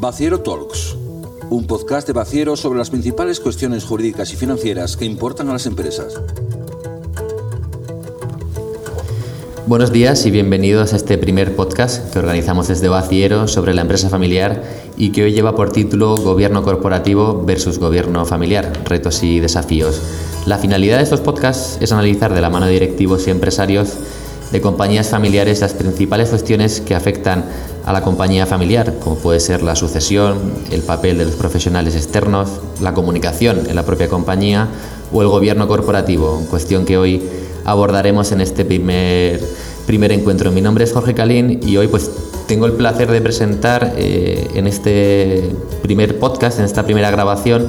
Baciero Talks, un podcast de Baciero sobre las principales cuestiones jurídicas y financieras que importan a las empresas. Buenos días y bienvenidos a este primer podcast que organizamos desde Baciero sobre la empresa familiar y que hoy lleva por título Gobierno corporativo versus Gobierno familiar, retos y desafíos. La finalidad de estos podcasts es analizar de la mano de directivos y empresarios de compañías familiares las principales cuestiones que afectan a la compañía familiar, como puede ser la sucesión, el papel de los profesionales externos, la comunicación en la propia compañía o el gobierno corporativo, cuestión que hoy abordaremos en este primer, primer encuentro. Mi nombre es Jorge Calín y hoy pues tengo el placer de presentar eh, en este primer podcast, en esta primera grabación,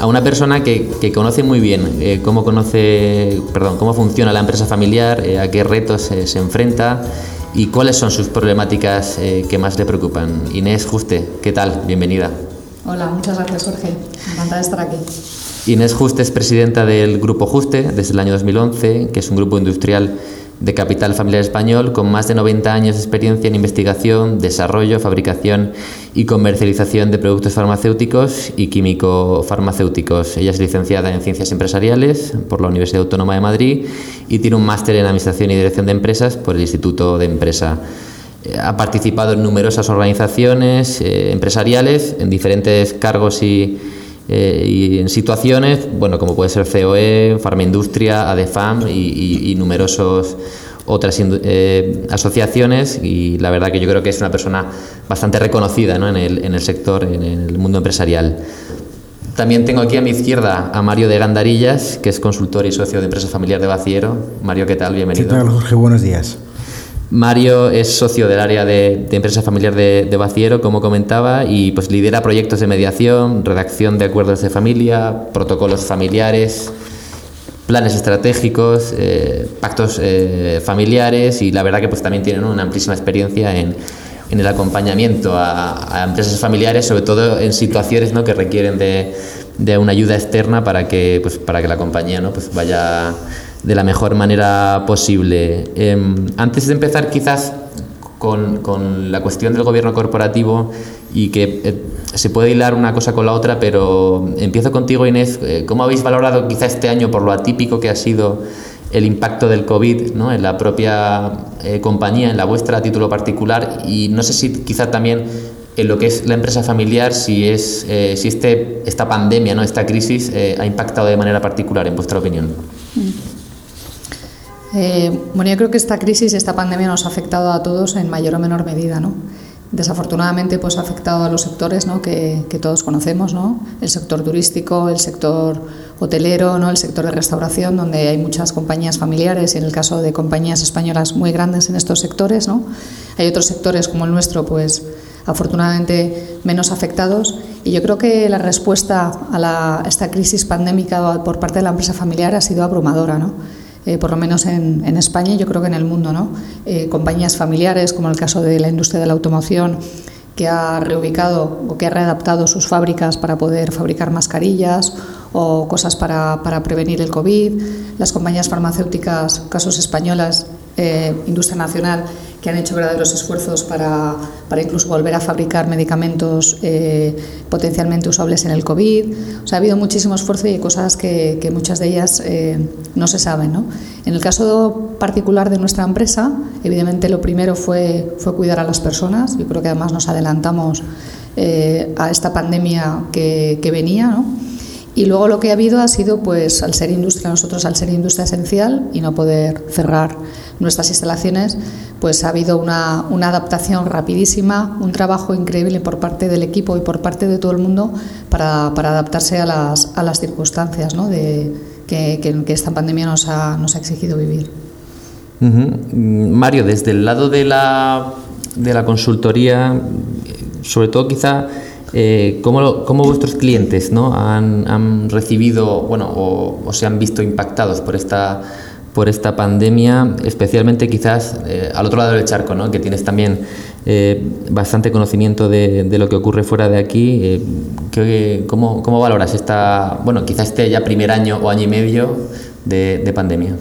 a una persona que, conoce muy bien eh, cómo conoce, perdón, cómo funciona la empresa familiar, eh, a qué retos se enfrenta y cuáles son sus problemáticas que más le preocupan. Inés Juste, ¿qué tal? Bienvenida. Hola, muchas gracias Jorge. Encantada de estar aquí. Inés Juste es presidenta del Grupo Juste desde el año 2011, que es un grupo industrial de capital familiar español con más de 90 años de experiencia en investigación, desarrollo, fabricación y comercialización de productos farmacéuticos y químico-farmacéuticos. Ella es licenciada en Ciencias Empresariales por la Universidad Autónoma de Madrid y tiene un máster en Administración y Dirección de Empresas por el Instituto de Empresa. Eh, ha participado en numerosas organizaciones eh, empresariales en diferentes cargos y eh, y en situaciones, bueno, como puede ser COE, Farmaindustria, ADEFAM y, y, numerosos otras eh, asociaciones y la verdad que yo creo que es una persona bastante reconocida ¿no? en, el, en el sector, en el mundo empresarial. También tengo aquí a mi izquierda a Mario de Gandarillas, que es consultor y socio de Empresa Familiar de Baciero. Mario, ¿qué tal? Bienvenido. ¿Qué tal, Jorge? Buenos días. Mario es socio del área de, empresa familiar de, de, Baciero, como comentaba, y pues lidera proyectos de mediación, redacción de acuerdos de familia, protocolos familiares, planes estratégicos, eh, pactos eh, familiares y la verdad que pues también tiene una amplísima experiencia en, el acompañamiento a, a, empresas familiares, sobre todo en situaciones ¿no? que requieren de, de, una ayuda externa para que, pues, para que la compañía ¿no? pues vaya de la mejor manera posible. Em, antes de empezar quizás con, con, la cuestión del gobierno corporativo y que eh, se puede hilar una cosa con la otra, pero empiezo contigo Inés, eh, ¿cómo habéis valorado quizá este año por lo atípico que ha sido el impacto del COVID ¿no? en la propia eh, compañía, en la vuestra a título particular y no sé si quizá también en lo que es la empresa familiar, si, es, si este, esta pandemia, ¿no? esta crisis ha impactado de manera particular, en vuestra opinión. Eh, bueno, yo creo que esta crisis, esta pandemia nos ha afectado a todos en mayor o menor medida, ¿no? Desafortunadamente, pues ha afectado a los sectores ¿no? que, todos conocemos, ¿no? El sector turístico, el sector hotelero, ¿no? El sector de restauración, donde hay muchas compañías familiares y en el caso de compañías españolas muy grandes en estos sectores, ¿no? Hay otros sectores como el nuestro, pues afortunadamente menos afectados. Y yo creo que la respuesta a, la, a esta crisis pandémica por parte de la empresa familiar ha sido abrumadora, ¿no? Eh, por lo menos en, España y yo creo que en el mundo. ¿no? Eh, compañías familiares, como el caso de la industria de la automoción, que ha reubicado o que ha readaptado sus fábricas para poder fabricar mascarillas o cosas para, para prevenir el COVID. Las compañías farmacéuticas, casos españolas, eh, industria nacional, que han hecho verdaderos esfuerzos para, para incluso volver a fabricar medicamentos eh, potencialmente usables en el COVID. O sea, ha habido muchísimo esfuerzo y hay cosas que, que muchas de ellas eh, no se saben. ¿no? En el caso particular de nuestra empresa, evidentemente lo primero fue, fue cuidar a las personas. Yo creo que además nos adelantamos eh, a esta pandemia que, que venía. ¿no? Y luego lo que ha habido ha sido, pues, al ser industria, nosotros al ser industria esencial y no poder cerrar nuestras instalaciones, pues ha habido una, una adaptación rapidísima, un trabajo increíble por parte del equipo y por parte de todo el mundo para, para adaptarse a las, a las circunstancias ¿no? de, que, que, esta pandemia nos ha, nos ha exigido vivir. Mario, desde el lado de la, de la consultoría, sobre todo quizá eh, ¿cómo, ¿cómo, vuestros clientes han, recibido bueno, o, se han visto impactados por esta, pandemia, especialmente quizás eh, al otro lado del charco, que tienes también eh, bastante conocimiento de, lo que ocurre fuera de aquí? Eh, ¿qué, cómo, ¿Cómo valoras esta, bueno, quizás este ya primer año o año y medio de, de pandemia?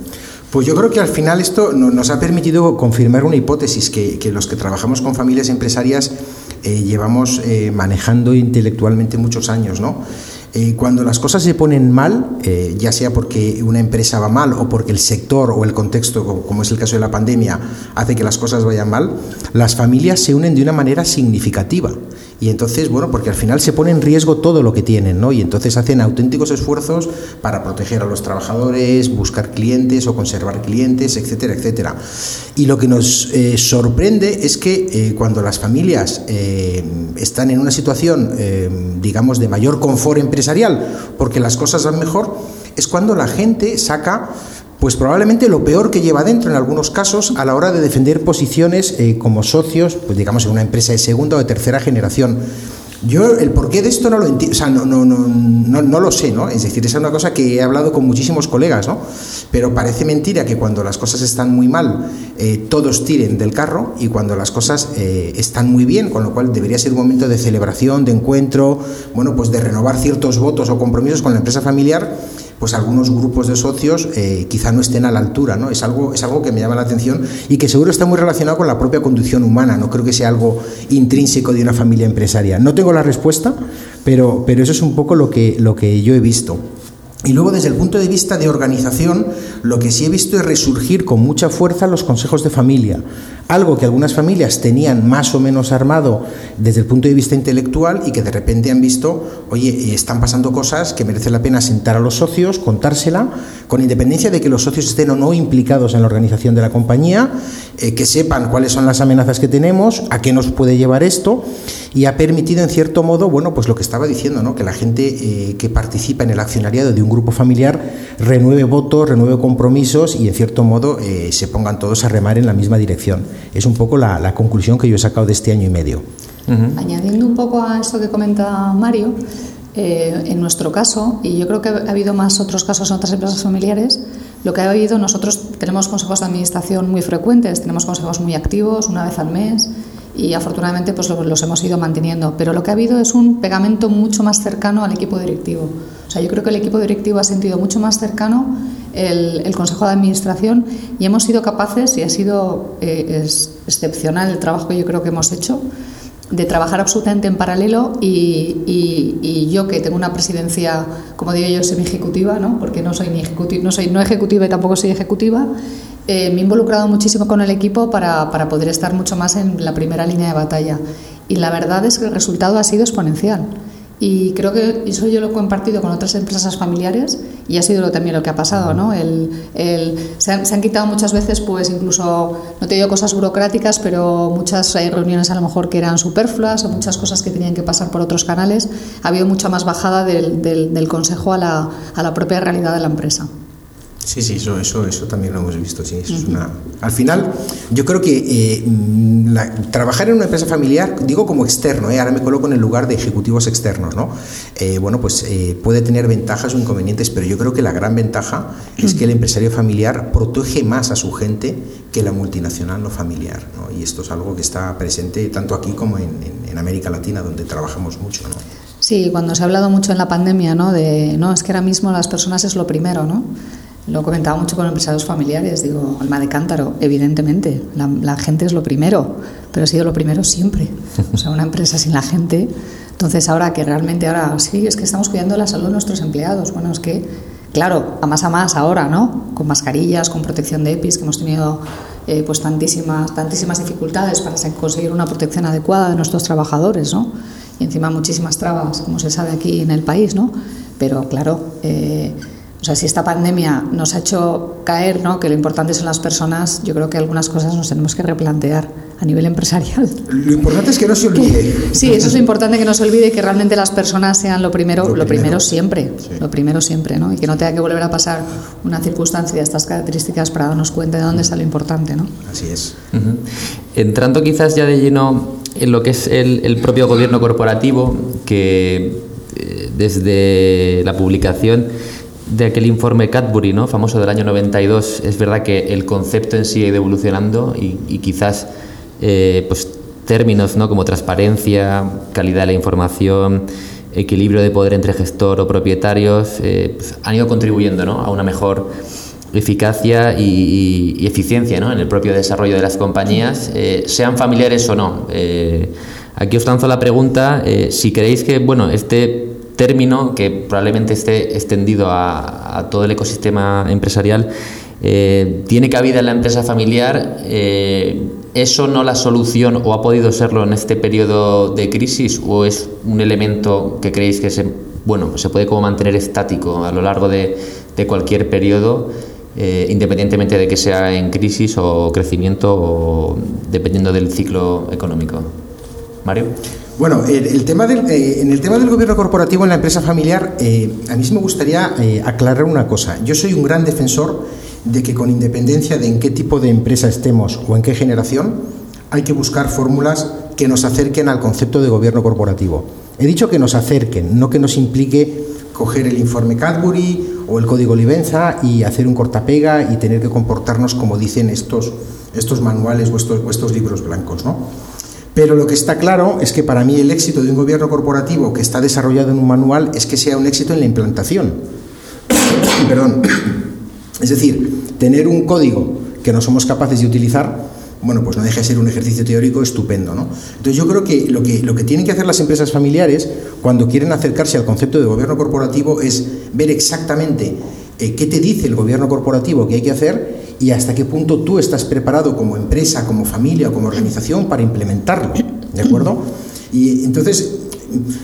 Pues yo creo que al final esto nos ha permitido confirmar una hipótesis que los que trabajamos con familias empresarias llevamos manejando intelectualmente muchos años, ¿no? Eh, cuando las cosas se ponen mal, eh, ya sea porque una empresa va mal o porque el sector o el contexto, como es el caso de la pandemia, hace que las cosas vayan mal, las familias se unen de una manera significativa. Y entonces, bueno, porque al final se pone en riesgo todo lo que tienen, ¿no? Y entonces hacen auténticos esfuerzos para proteger a los trabajadores, buscar clientes o conservar clientes, etcétera, etcétera. Y lo que nos eh, sorprende es que cuando las familias están en una situación, digamos, de mayor confort empresarial, porque las cosas van mejor, es cuando la gente saca pues probablemente lo peor que lleva dentro en algunos casos a la hora de defender posiciones eh, como socios, pues digamos en una empresa de segunda o de tercera generación. Yo el porqué de esto no lo entiendo, o sea, no, no, no, no, lo sé, ¿no? Es decir, esa es una cosa que he hablado con muchísimos colegas, ¿no? Pero parece mentira que cuando las cosas están muy mal, eh, todos tiren del carro y cuando las cosas eh, están muy bien, con lo cual debería ser un momento de celebración, de encuentro, bueno, pues de renovar ciertos votos o compromisos con la empresa familiar pues algunos grupos de socios eh, quizá no estén a la altura, ¿no? Es algo, es algo que me llama la atención y que seguro está muy relacionado con la propia conducción humana, no creo que sea algo intrínseco de una familia empresaria. No tengo la respuesta, pero, pero eso es un poco lo que, lo que yo he visto. Y luego desde el punto de vista de organización, lo que sí he visto es resurgir con mucha fuerza los consejos de familia, algo que algunas familias tenían más o menos armado desde el punto de vista intelectual y que de repente han visto, oye, están pasando cosas que merece la pena sentar a los socios, contársela, con independencia de que los socios estén o no implicados en la organización de la compañía, eh, que sepan cuáles son las amenazas que tenemos, a qué nos puede llevar esto y ha permitido en cierto modo, bueno, pues lo que estaba diciendo, ¿no? que la gente eh, que participa en el accionariado de un grupo familiar renueve votos, renueve compromisos y en cierto modo eh, se pongan todos a remar en la misma dirección. Es un poco la, conclusión que yo he sacado de este año y medio. Añadiendo un poco a eso que comenta Mario, eh, en nuestro caso, y yo creo que ha habido más otros casos en otras empresas familiares, lo que ha habido, nosotros tenemos consejos de administración muy frecuentes, tenemos consejos muy activos, una vez al mes, y afortunadamente pues los hemos ido manteniendo. Pero lo que ha habido es un pegamento mucho más cercano al equipo directivo. O sea, yo creo que el equipo directivo ha sentido mucho más cercano el, Consejo de Administración y hemos sido capaces, y ha sido eh, excepcional el trabajo que yo creo que hemos hecho, de trabajar absolutamente en paralelo y, y, yo que tengo una presidencia, como digo yo, semi-ejecutiva, ¿no? porque no soy ni ejecutiva, no soy no ejecutiva y tampoco soy ejecutiva, eh, me he involucrado muchísimo con el equipo para, para, poder estar mucho más en la primera línea de batalla. Y la verdad es que el resultado ha sido exponencial. Y creo que eso yo lo he compartido con otras empresas familiares y ha sido también lo que ha pasado. ¿no? El, el, se, han, se, han, quitado muchas veces, pues incluso, no te digo cosas burocráticas, pero muchas hay reuniones a lo mejor que eran superfluas o muchas cosas que tenían que pasar por otros canales. Ha habido mucha más bajada del, del, del consejo a la, a la propia realidad de la empresa. Sí, sí, eso, eso, eso también lo hemos visto. Sí, eso es una... Al final, yo creo que eh, mm, trabajar en una empresa familiar, digo como externo, eh, ahora me coloco en el lugar de ejecutivos externos, ¿no? Eh, bueno, pues puede tener ventajas o inconvenientes, pero yo creo que la gran ventaja es que el empresario familiar protege más a su gente que la multinacional no familiar, ¿no? Y esto es algo que está presente tanto aquí como en, en América Latina, donde trabajamos mucho, ¿no? Sí, cuando se ha hablado mucho en la pandemia, ¿no? De, no, es que ahora mismo las personas es lo primero, ¿no? Lo comentaba mucho con empresarios familiares, digo, alma de cántaro, evidentemente, la, gente es lo primero, pero ha sido lo primero siempre. O sea, una empresa sin la gente. Entonces, ahora que realmente, ahora sí, es que estamos cuidando la salud de nuestros empleados. Bueno, es que, claro, a más a más ahora, ¿no? Con mascarillas, con protección de EPIs, que hemos tenido eh, pues tantísimas, tantísimas dificultades para conseguir una protección adecuada de nuestros trabajadores, ¿no? Y encima muchísimas trabas, como se sabe aquí en el país, ¿no? Pero, claro, eh, o sea, si esta pandemia nos ha hecho caer, ¿no? que lo importante son las personas, yo creo que algunas cosas nos tenemos que replantear a nivel empresarial. Lo importante es que no se olvide. Sí, eso es lo importante que no se olvide y que realmente las personas sean lo primero, lo, primero, siempre, lo primero siempre, ¿no? Y que no tenga que volver a pasar una circunstancia de estas características para darnos cuenta de dónde está lo importante, ¿no? Así es. Entrando quizás ya de lleno en lo que es el, el propio gobierno corporativo, que eh, desde la publicación de aquel informe Cadbury, ¿no? famoso del año 92, es verdad que el concepto en sí ha ido evolucionando y, quizás eh, pues, términos ¿no? como transparencia, calidad de la información, equilibrio de poder entre gestor o propietarios, eh, pues, han ido contribuyendo ¿no? a una mejor eficacia y, eficiencia ¿no? en el propio desarrollo de las compañías, eh, sean familiares o no. Aquí os lanzo la pregunta, eh, si creéis que, bueno, este término, que probablemente esté extendido a, todo el ecosistema empresarial, eh, tiene cabida en la empresa familiar, eh, ¿eso no la solución o ha podido serlo en este periodo de crisis o es un elemento que creéis que se, bueno, se puede como mantener estático a lo largo de, cualquier periodo? independientemente de que sea en crisis o crecimiento o dependiendo del ciclo económico. Mario. Bueno, el, tema del, eh, en el tema del gobierno corporativo en la empresa familiar, eh, a mí sí me gustaría eh, aclarar una cosa. Yo soy un gran defensor de que con independencia de en qué tipo de empresa estemos o en qué generación, hay que buscar fórmulas que nos acerquen al concepto de gobierno corporativo. He dicho que nos acerquen, no que nos implique coger el informe Cadbury o el código Livenza y hacer un cortapega y tener que comportarnos como dicen estos, estos manuales o estos, o estos libros blancos. ¿no? Pero lo que está claro es que para mí el éxito de un gobierno corporativo que está desarrollado en un manual es que sea un éxito en la implantación. Perdón. Es decir, tener un código que no somos capaces de utilizar, bueno, pues no deja de ser un ejercicio teórico estupendo, ¿no? Entonces yo creo que lo que, lo que tienen que hacer las empresas familiares cuando quieren acercarse al concepto de gobierno corporativo es ver exactamente eh, qué te dice el gobierno corporativo que hay que hacer y hasta qué punto tú estás preparado como empresa, como familia, como organización para implementarlo. ¿De acuerdo? Y entonces,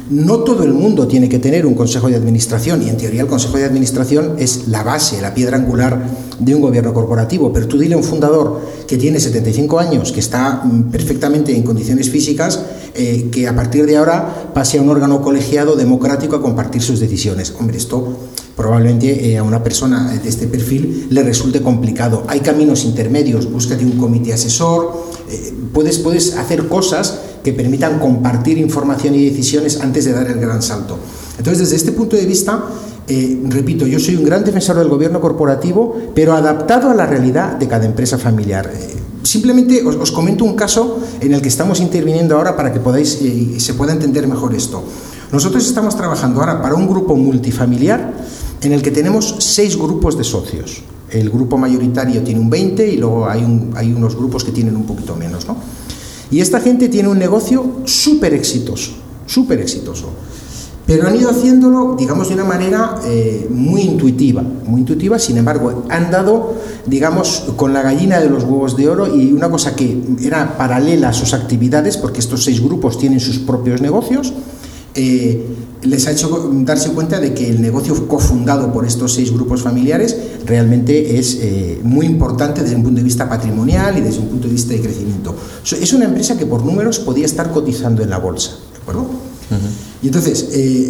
no todo el mundo tiene que tener un consejo de administración y en teoría el consejo de administración es la base, la piedra angular de un gobierno corporativo, pero tú dile a un fundador que tiene 75 años, que está mm, perfectamente en condiciones físicas, eh, que a partir de ahora pase a un órgano colegiado democrático a compartir sus decisiones. Hombre, esto probablemente eh, a una persona de este perfil le resulte complicado. Hay caminos intermedios, búscate un comité asesor, eh, puedes, puedes hacer cosas que permitan compartir información y decisiones antes de dar el gran salto. Entonces, desde este punto de vista, eh, repito, yo soy un gran defensor del gobierno corporativo, pero adaptado a la realidad de cada empresa familiar. simplemente os, comento un caso en el que estamos interviniendo ahora para que podáis, se pueda entender mejor esto. Nosotros estamos trabajando ahora para un grupo multifamiliar en el que tenemos seis grupos de socios. El grupo mayoritario tiene un 20 y luego hay, hay unos grupos que tienen un poquito menos. ¿no? Y esta gente tiene un negocio súper exitoso, súper exitoso. Pero han ido haciéndolo, digamos, de una manera eh, muy intuitiva, muy intuitiva, sin embargo, han dado, digamos, con la gallina de los huevos de oro y una cosa que era paralela a sus actividades, porque estos seis grupos tienen sus propios negocios, eh, les ha hecho darse cuenta de que el negocio cofundado por estos seis grupos familiares realmente es eh, muy importante desde un punto de vista patrimonial y desde un punto de vista de crecimiento. Es una empresa que por números podía estar cotizando en la bolsa, ¿de acuerdo? Y entonces, eh,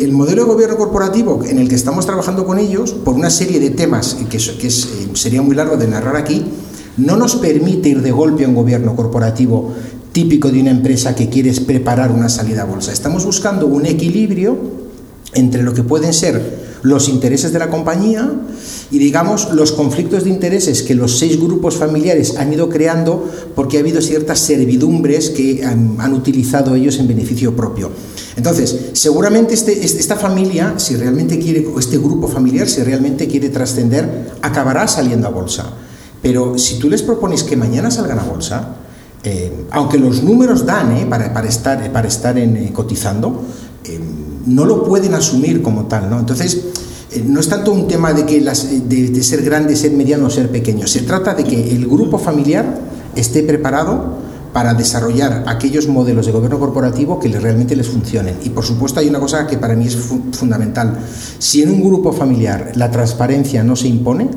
el, modelo de gobierno corporativo en el que estamos trabajando con ellos, por una serie de temas que, que sería muy largo de narrar aquí, no nos permite ir de golpe a un gobierno corporativo típico de una empresa que quieres preparar una salida a bolsa. Estamos buscando un equilibrio entre lo que pueden ser los intereses de la compañía y digamos los conflictos de intereses que los seis grupos familiares han ido creando porque ha habido ciertas servidumbres que han, utilizado ellos en beneficio propio. Entonces, seguramente este, esta familia, si realmente quiere, este grupo familiar, si realmente quiere trascender, acabará saliendo a bolsa. Pero si tú les propones que mañana salgan a bolsa, eh, aunque los números dan eh, para, estar, para estar en, eh, cotizando, no lo pueden asumir como tal. ¿no? Entonces, no es tanto un tema de, que las, de, ser grande, ser mediano o ser pequeño. Se trata de que el grupo familiar esté preparado para desarrollar aquellos modelos de gobierno corporativo que realmente les funcionen. Y por supuesto hay una cosa que para mí es fundamental. Si en un grupo familiar la transparencia no se impone,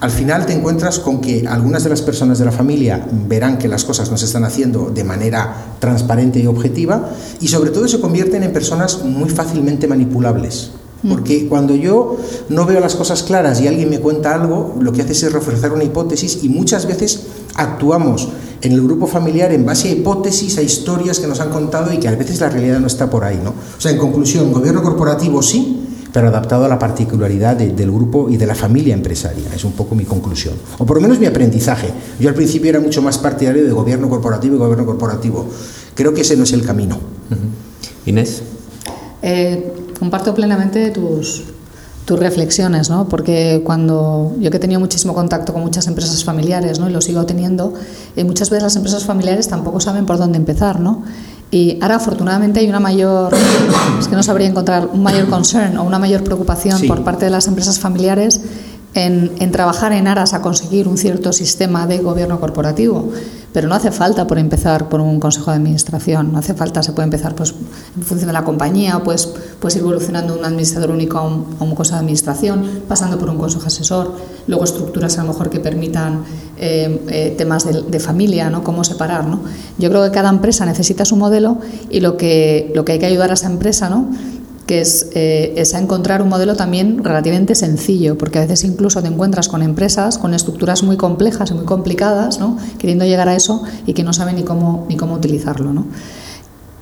al final te encuentras con que algunas de las personas de la familia verán que las cosas no se están haciendo de manera transparente y objetiva y sobre todo se convierten en personas muy fácilmente manipulables. Mm. Porque cuando yo no veo las cosas claras y alguien me cuenta algo, lo que hace es reforzar una hipótesis y muchas veces actuamos en el grupo familiar en base a hipótesis, a historias que nos han contado y que a veces la realidad no está por ahí. ¿no? O sea, en conclusión, gobierno corporativo sí, pero adaptado a la particularidad del grupo y de la familia empresaria. Es un poco mi conclusión. O por lo menos mi aprendizaje. Yo al principio era mucho más partidario de gobierno corporativo y gobierno corporativo. Creo que ese no es el camino. Inés. Eh, comparto plenamente tus, tus reflexiones, ¿no? Porque cuando yo que he tenido muchísimo contacto con muchas empresas familiares, ¿no? Y lo sigo teniendo, eh, muchas veces las empresas familiares tampoco saben por dónde empezar, ¿no? Y ahora afortunadamente hay una mayor, es que no sabría encontrar un mayor concern o una mayor preocupación por parte de las empresas familiares en, en, trabajar en aras a conseguir un cierto sistema de gobierno corporativo. Pero no hace falta por empezar por un consejo de administración, no hace falta, se puede empezar pues, en función de la compañía, pues, pues ir evolucionando de un administrador único a un, a un, consejo de administración, pasando por un consejo asesor, luego estructuras a lo mejor que permitan eh, eh, temas de, de, familia, ¿no? cómo separar. ¿no? Yo creo que cada empresa necesita su modelo y lo que, lo que hay que ayudar a esa empresa ¿no? Que es, eh, es, a encontrar un modelo también relativamente sencillo, porque a veces incluso te encuentras con empresas con estructuras muy complejas y muy complicadas, ¿no? queriendo llegar a eso y que no saben ni cómo, ni cómo utilizarlo. ¿no?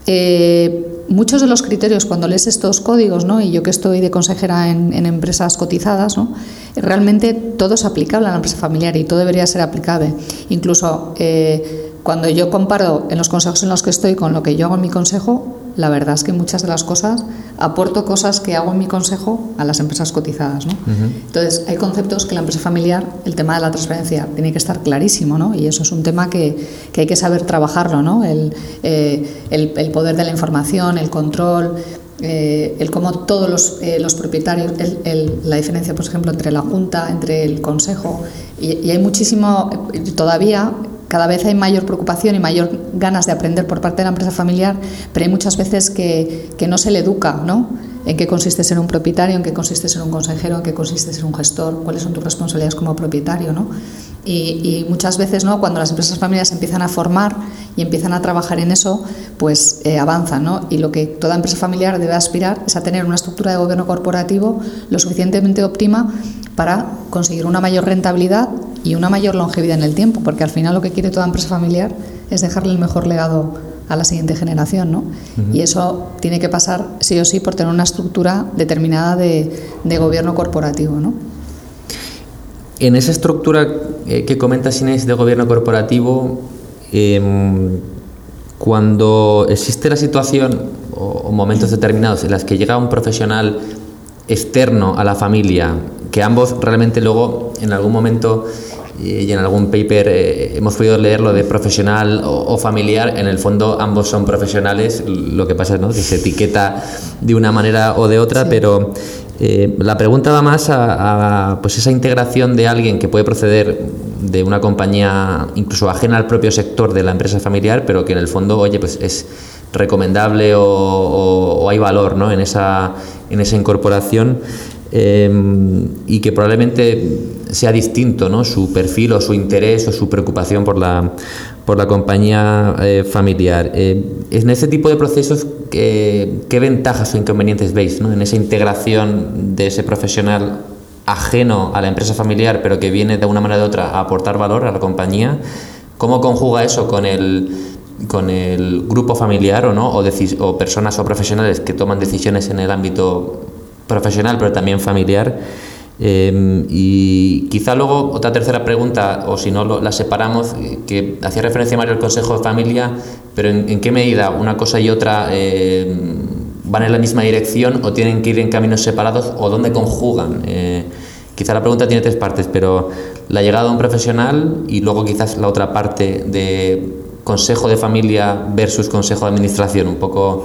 Eh, muchos de los criterios, cuando lees estos códigos, ¿no? y yo que estoy de consejera en, en empresas cotizadas, ¿no? realmente todo es aplicable a la empresa familiar y todo debería ser aplicable. Incluso eh, cuando yo comparo en los consejos en los que estoy con lo que yo hago en mi consejo, la verdad es que muchas de las cosas aporto cosas que hago en mi consejo a las empresas cotizadas. ¿no? Uh -huh. Entonces, hay conceptos que la empresa familiar, el tema de la transparencia, tiene que estar clarísimo, ¿no? y eso es un tema que, que hay que saber trabajarlo, ¿no? el, eh, el, el poder de la información, el control. Eh, el cómo todos los, eh, los propietarios, el, el, la diferencia, por ejemplo, entre la Junta, entre el Consejo, y, y hay muchísimo, todavía cada vez hay mayor preocupación y mayor ganas de aprender por parte de la empresa familiar, pero hay muchas veces que, no se le educa, ¿no? En qué consiste ser un propietario, en qué consiste ser un consejero, en qué consiste ser un gestor, cuáles son tus responsabilidades como propietario, ¿no? Y, y muchas veces, ¿no? Cuando las empresas familiares empiezan a formar y empiezan a trabajar en eso, pues eh, avanzan, ¿no? Y lo que toda empresa familiar debe aspirar es a tener una estructura de gobierno corporativo lo suficientemente óptima para conseguir una mayor rentabilidad y una mayor longevidad en el tiempo, porque al final lo que quiere toda empresa familiar es dejarle el mejor legado a la siguiente generación, ¿no? Uh -huh. Y eso tiene que pasar sí o sí por tener una estructura determinada de, de gobierno corporativo, ¿no? En esa estructura eh, que comentas Inés de gobierno corporativo, eh, cuando existe la situación o, o momentos determinados en las que llega un profesional externo a la familia, que ambos realmente luego en algún momento y en algún paper eh, hemos podido leer lo de profesional o, o, familiar, en el fondo ambos son profesionales, lo que pasa es ¿no? que se etiqueta de una manera o de otra, sí. pero eh, la pregunta va más a, a, pues esa integración de alguien que puede proceder de una compañía incluso ajena al propio sector de la empresa familiar, pero que en el fondo, oye, pues es recomendable o, o, o hay valor ¿no? en, esa, en esa incorporación eh, y que probablemente sea distinto ¿no? su perfil o su interés o su preocupación por la, por la compañía eh, familiar. Eh, en ese tipo de procesos, ¿qué, ventajas o inconvenientes veis ¿no? en esa integración de ese profesional ajeno a la empresa familiar, pero que viene de una manera u otra a aportar valor a la compañía? ¿Cómo conjuga eso con el, con el grupo familiar o no o, o personas o profesionales que toman decisiones en el ámbito profesional pero también familiar. Eh, y quizá luego otra tercera pregunta, o si no lo, la separamos, que hacía referencia Mario al Consejo de Familia, pero en, en qué medida una cosa y otra eh, van en la misma dirección o tienen que ir en caminos separados o dónde conjugan. Eh, quizá la pregunta tiene tres partes, pero la llegada de un profesional y luego quizás la otra parte de consejo de familia versus consejo de administración, un poco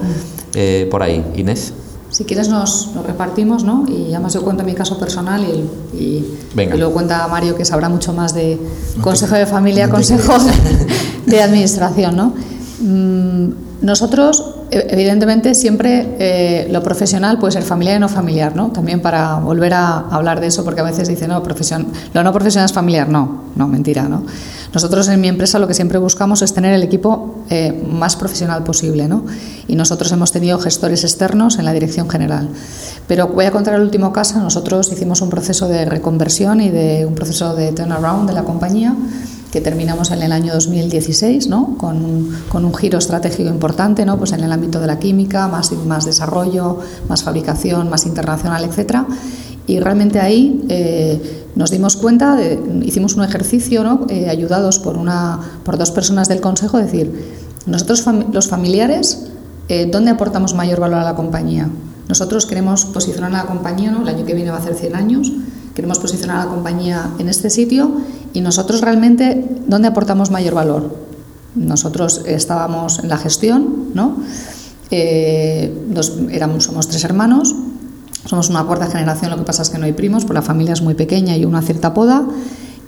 eh, por ahí. Inés. Si quieres nos, nos, repartimos, ¿no? Y además yo cuento mi caso personal y, y, y, luego cuenta Mario que sabrá mucho más de consejo de familia, consejo de administración, ¿no? Mm, nosotros, evidentemente, siempre eh, lo profesional puede ser familiar y no familiar, ¿no? También para volver a hablar de eso, porque a veces dicen, no, profesion lo no profesional es familiar. No, no, mentira, ¿no? Nosotros en mi empresa lo que siempre buscamos es tener el equipo eh, más profesional posible, ¿no? Y nosotros hemos tenido gestores externos en la dirección general. Pero voy a contar el último caso. Nosotros hicimos un proceso de reconversión y de un proceso de turnaround de la compañía que terminamos en el año 2016, ¿no? con, un, con un giro estratégico importante ¿no? pues en el ámbito de la química, más, más desarrollo, más fabricación, más internacional, etc. Y realmente ahí eh, nos dimos cuenta, de, hicimos un ejercicio ¿no? eh, ayudados por, una, por dos personas del Consejo, decir, nosotros fam los familiares, eh, ¿dónde aportamos mayor valor a la compañía? Nosotros queremos posicionar a la compañía, ¿no? el año que viene va a ser 100 años, queremos posicionar a la compañía en este sitio y nosotros realmente, ¿dónde aportamos mayor valor? Nosotros estábamos en la gestión, ¿no? Eh, éramos, somos tres hermanos, somos una cuarta generación, lo que pasa es que no hay primos, porque la familia es muy pequeña y una cierta poda.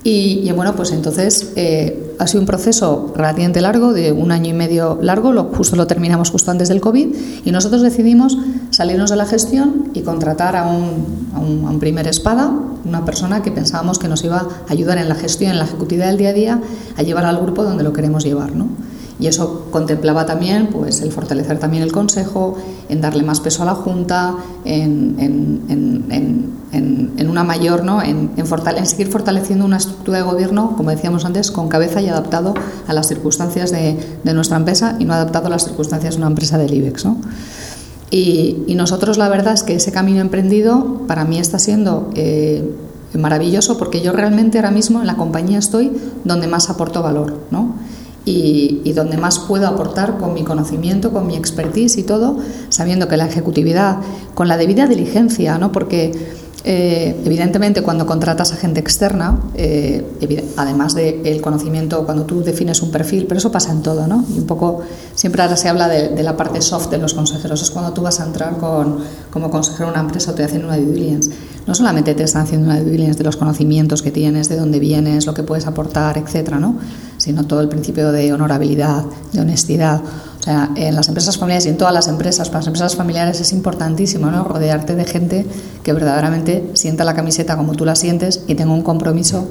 Y, bueno, pues entonces eh, ha sido un proceso relativamente largo, de un año y medio largo, lo, justo lo terminamos justo antes del COVID, y nosotros decidimos salirnos de la gestión y contratar a un, a un, a un primer espada, una persona que pensábamos que nos iba a ayudar en la gestión, en la ejecutividad del día a día, a llevar al grupo donde lo queremos llevar. ¿no? Y eso contemplaba también pues, el fortalecer también el Consejo, en darle más peso a la Junta, en, en, una mayor, ¿no? en, en, seguir fortaleciendo una estructura de gobierno, como decíamos antes, con cabeza y adaptado a las circunstancias de, nuestra empresa y no adaptado a las circunstancias de una empresa del IBEX. ¿no? Y, y, nosotros la verdad es que ese camino emprendido para mí está siendo... Eh, maravilloso porque yo realmente ahora mismo en la compañía estoy donde más aporto valor, ¿no? Y, donde más puedo aportar con mi conocimiento, con mi expertise y todo, sabiendo que la ejecutividad, con la debida diligencia, ¿no? porque eh, evidentemente cuando contratas a gente externa, eh, además del conocimiento, cuando tú defines un perfil, pero eso pasa en todo, ¿no? Y un poco, siempre ahora se habla de, la parte soft de los consejeros, es cuando tú vas a entrar con, como consejero en una empresa o te hacen una due diligence. No solamente te están haciendo una due diligence de los conocimientos que tienes, de dónde vienes, lo que puedes aportar, etcétera, ¿no? Sino todo el principio de honorabilidad, de honestidad. O sea, en las empresas familiares y en todas las empresas, para las empresas familiares es importantísimo ¿no? rodearte de gente que verdaderamente sienta la camiseta como tú la sientes y tenga un compromiso.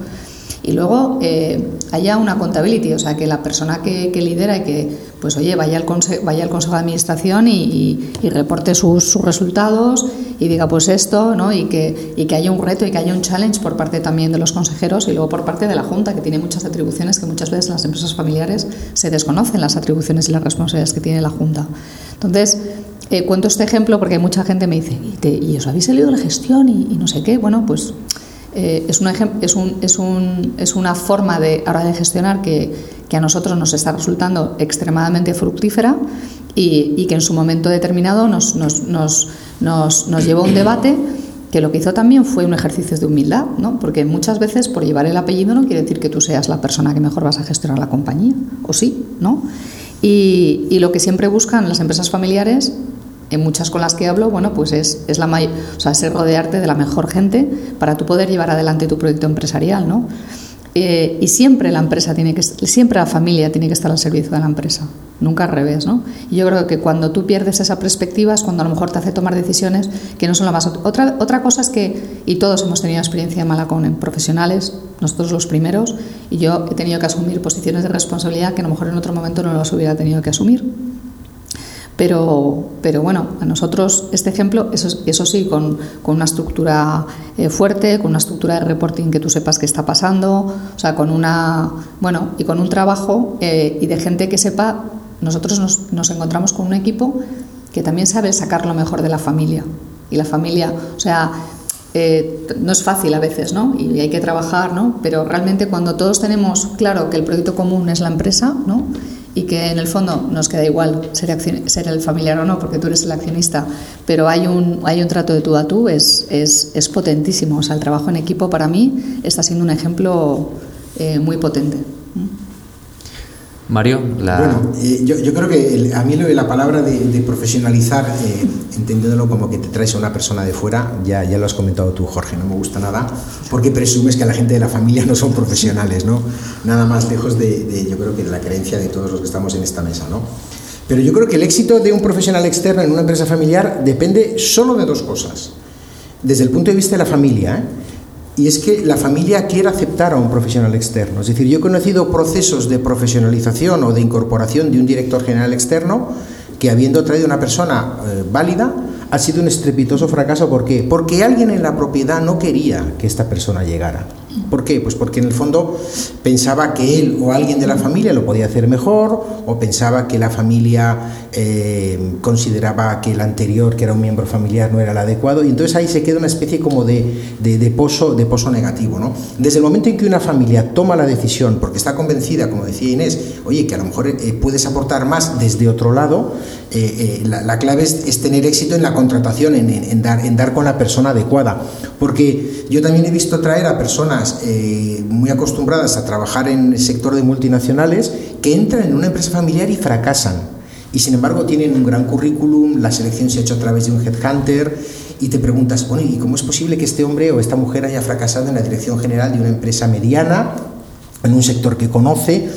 Y luego eh, haya una contabilidad, o sea, que la persona que, que lidera y que pues oye, vaya al, vaya al Consejo de Administración y, reporte sus, resultados y diga pues esto, ¿no? Y que, y que haya un reto y que haya un challenge por parte también de los consejeros y luego por parte de la Junta, que tiene muchas atribuciones que muchas veces las empresas familiares se desconocen las atribuciones y las responsabilidades que tiene la Junta. Entonces, eh, cuento este ejemplo porque mucha gente me dice, ¿y, y os habéis salido la gestión y, no sé qué? Bueno, pues eh, es, una, es, un, es, un, es, una forma de, ahora de gestionar que, que, a nosotros nos está resultando extremadamente fructífera y, y que en su momento determinado nos, nos, nos, nos, llevó a un debate que lo que hizo también fue un ejercicio de humildad, ¿no? porque muchas veces por llevar el apellido no quiere decir que tú seas la persona que mejor vas a gestionar la compañía, o sí, ¿no? Y, y lo que siempre buscan las empresas familiares en muchas con las que hablo, bueno, pues es, es la o sea, es rodearte de la mejor gente para tú poder llevar adelante tu proyecto empresarial, ¿no? Eh, y siempre la empresa tiene que siempre la familia tiene que estar al servicio de la empresa, nunca al revés, ¿no? Y yo creo que cuando tú pierdes esa perspectiva es cuando a lo mejor te hace tomar decisiones que no son las más otra otra cosa es que y todos hemos tenido experiencia mala con profesionales, nosotros los primeros, y yo he tenido que asumir posiciones de responsabilidad que a lo mejor en otro momento no las hubiera tenido que asumir pero, pero bueno, a nosotros este ejemplo, eso, eso sí, con, con una estructura eh, fuerte, con una estructura de reporting que tú sepas qué está pasando, o sea, con una, bueno, y con un trabajo eh, y de gente que sepa, nosotros nos, nos encontramos con un equipo que también sabe sacar lo mejor de la familia. Y la familia, o sea, eh, no es fácil a veces, ¿no? Y hay que trabajar, ¿no? Pero realmente cuando todos tenemos claro que el proyecto común es la empresa, ¿no? Y que en el fondo nos queda igual ser, el familiar o no, porque tú eres el accionista, pero hay un, hay un trato de tú a tú, es, es, es potentísimo. O sea, el trabajo en equipo para mí está siendo un ejemplo eh, muy potente. Mario, la... Bueno, eh, yo, creo que a mí de la palabra de, profesionalizar, eh, entendiéndolo como que te traes a una persona de fuera, ya, ya lo has comentado tú, Jorge, no me gusta nada, porque presumes que la gente de la familia no son profesionales, ¿no? Nada más lejos de, de yo creo que de la creencia de todos los que estamos en esta mesa, ¿no? Pero yo creo que el éxito de un profesional externo en una empresa familiar depende solo de dos cosas. Desde el punto de vista de la familia, ¿eh? Y es que la familia quiere aceptar a un profesional externo. Es decir, yo he conocido procesos de profesionalización o de incorporación de un director general externo que habiendo traído una persona eh, válida, ha sido un estrepitoso fracaso. ¿Por qué? Porque alguien en la propiedad no quería que esta persona llegara. ¿Por qué? Pues porque en el fondo pensaba que él o alguien de la familia lo podía hacer mejor, o pensaba que la familia eh, consideraba que el anterior, que era un miembro familiar, no era el adecuado, y entonces ahí se queda una especie como de, de, pozo, de pozo negativo. ¿no? Desde el momento en que una familia toma la decisión, porque está convencida, como decía Inés, oye, que a lo mejor eh, puedes aportar más desde otro lado, eh, la, clave es, tener éxito en la contratación, en, dar, en dar con la persona adecuada. Porque yo también he visto traer a personas personas eh, muy acostumbradas a trabajar en el sector de multinacionales que entran en una empresa familiar y fracasan. Y sin embargo tienen un gran currículum, la selección se ha hecho a través de un headhunter y te preguntas, bueno, ¿y cómo es posible que este hombre o esta mujer haya fracasado en la dirección general de una empresa mediana, en un sector que conoce?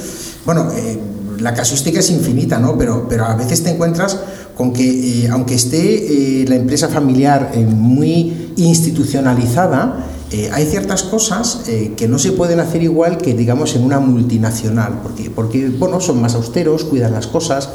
Bueno, eh, la casuística es infinita, ¿no? Pero, pero a veces te encuentras con que, eh, aunque esté eh, la empresa familiar muy institucionalizada, hay ciertas cosas que no se pueden hacer igual que, digamos, en una multinacional, porque, porque bueno, son más austeros, cuidan las cosas,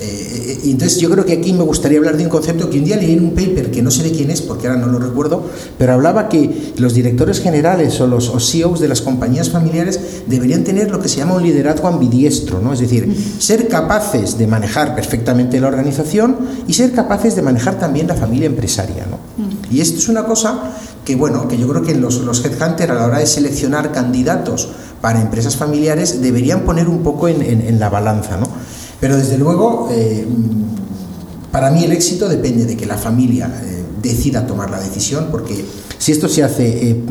eh, y entonces yo creo que aquí me gustaría hablar de un concepto que un día leí en un paper que no sé de quién es, porque ahora no lo recuerdo, pero hablaba que los directores generales o los CEOs de las compañías familiares deberían tener lo que se llama un liderazgo ambidiestro, ¿no? es decir, ser capaces de manejar perfectamente la organización y ser capaces de manejar también la familia empresaria. ¿no? Y esto es una cosa que, bueno, que yo creo que los, los headhunters a la hora de seleccionar candidatos para empresas familiares deberían poner un poco en, en la balanza. ¿no? Pero desde luego, eh, para mí el éxito depende de que la familia eh, decida tomar la decisión, porque si esto se hace eh,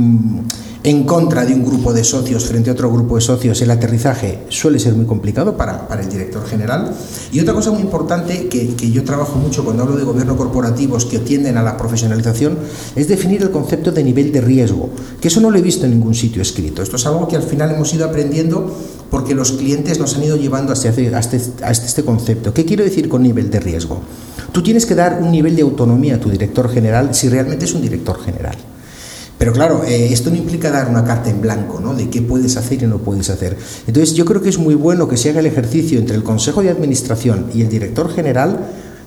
en contra de un grupo de socios frente a otro grupo de socios, el aterrizaje suele ser muy complicado para, el director general. Y otra cosa muy importante que, que, yo trabajo mucho cuando hablo de gobierno corporativos que tienden a la profesionalización es definir el concepto de nivel de riesgo, que eso no lo he visto en ningún sitio escrito. Esto es algo que al final hemos ido aprendiendo porque los clientes nos han ido llevando hasta este, este concepto. ¿Qué quiero decir con nivel de riesgo? Tú tienes que dar un nivel de autonomía a tu director general si realmente es un director general. Pero claro, eh, esto no implica dar una carta en blanco, ¿no? De qué puedes hacer y no puedes hacer. Entonces yo creo que es muy bueno que se haga el ejercicio entre el Consejo de Administración y el director general,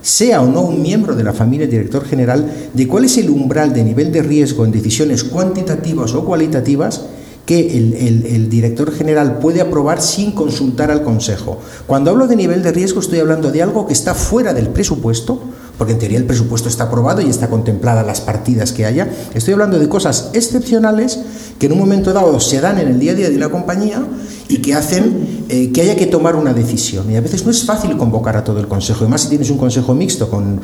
sea o no un miembro de la familia director general, de cuál es el umbral de nivel de riesgo en decisiones cuantitativas o cualitativas que el, director general puede aprobar sin consultar al Consejo. Cuando hablo de nivel de riesgo estoy hablando de algo que está fuera del presupuesto, porque en teoría el presupuesto está aprobado y está contemplada las partidas que haya. Estoy hablando de cosas excepcionales que en un momento dado se dan en el día a día de la compañía y que hacen eh, que haya que tomar una decisión. Y a veces no es fácil convocar a todo el consejo, además si tienes un consejo mixto con,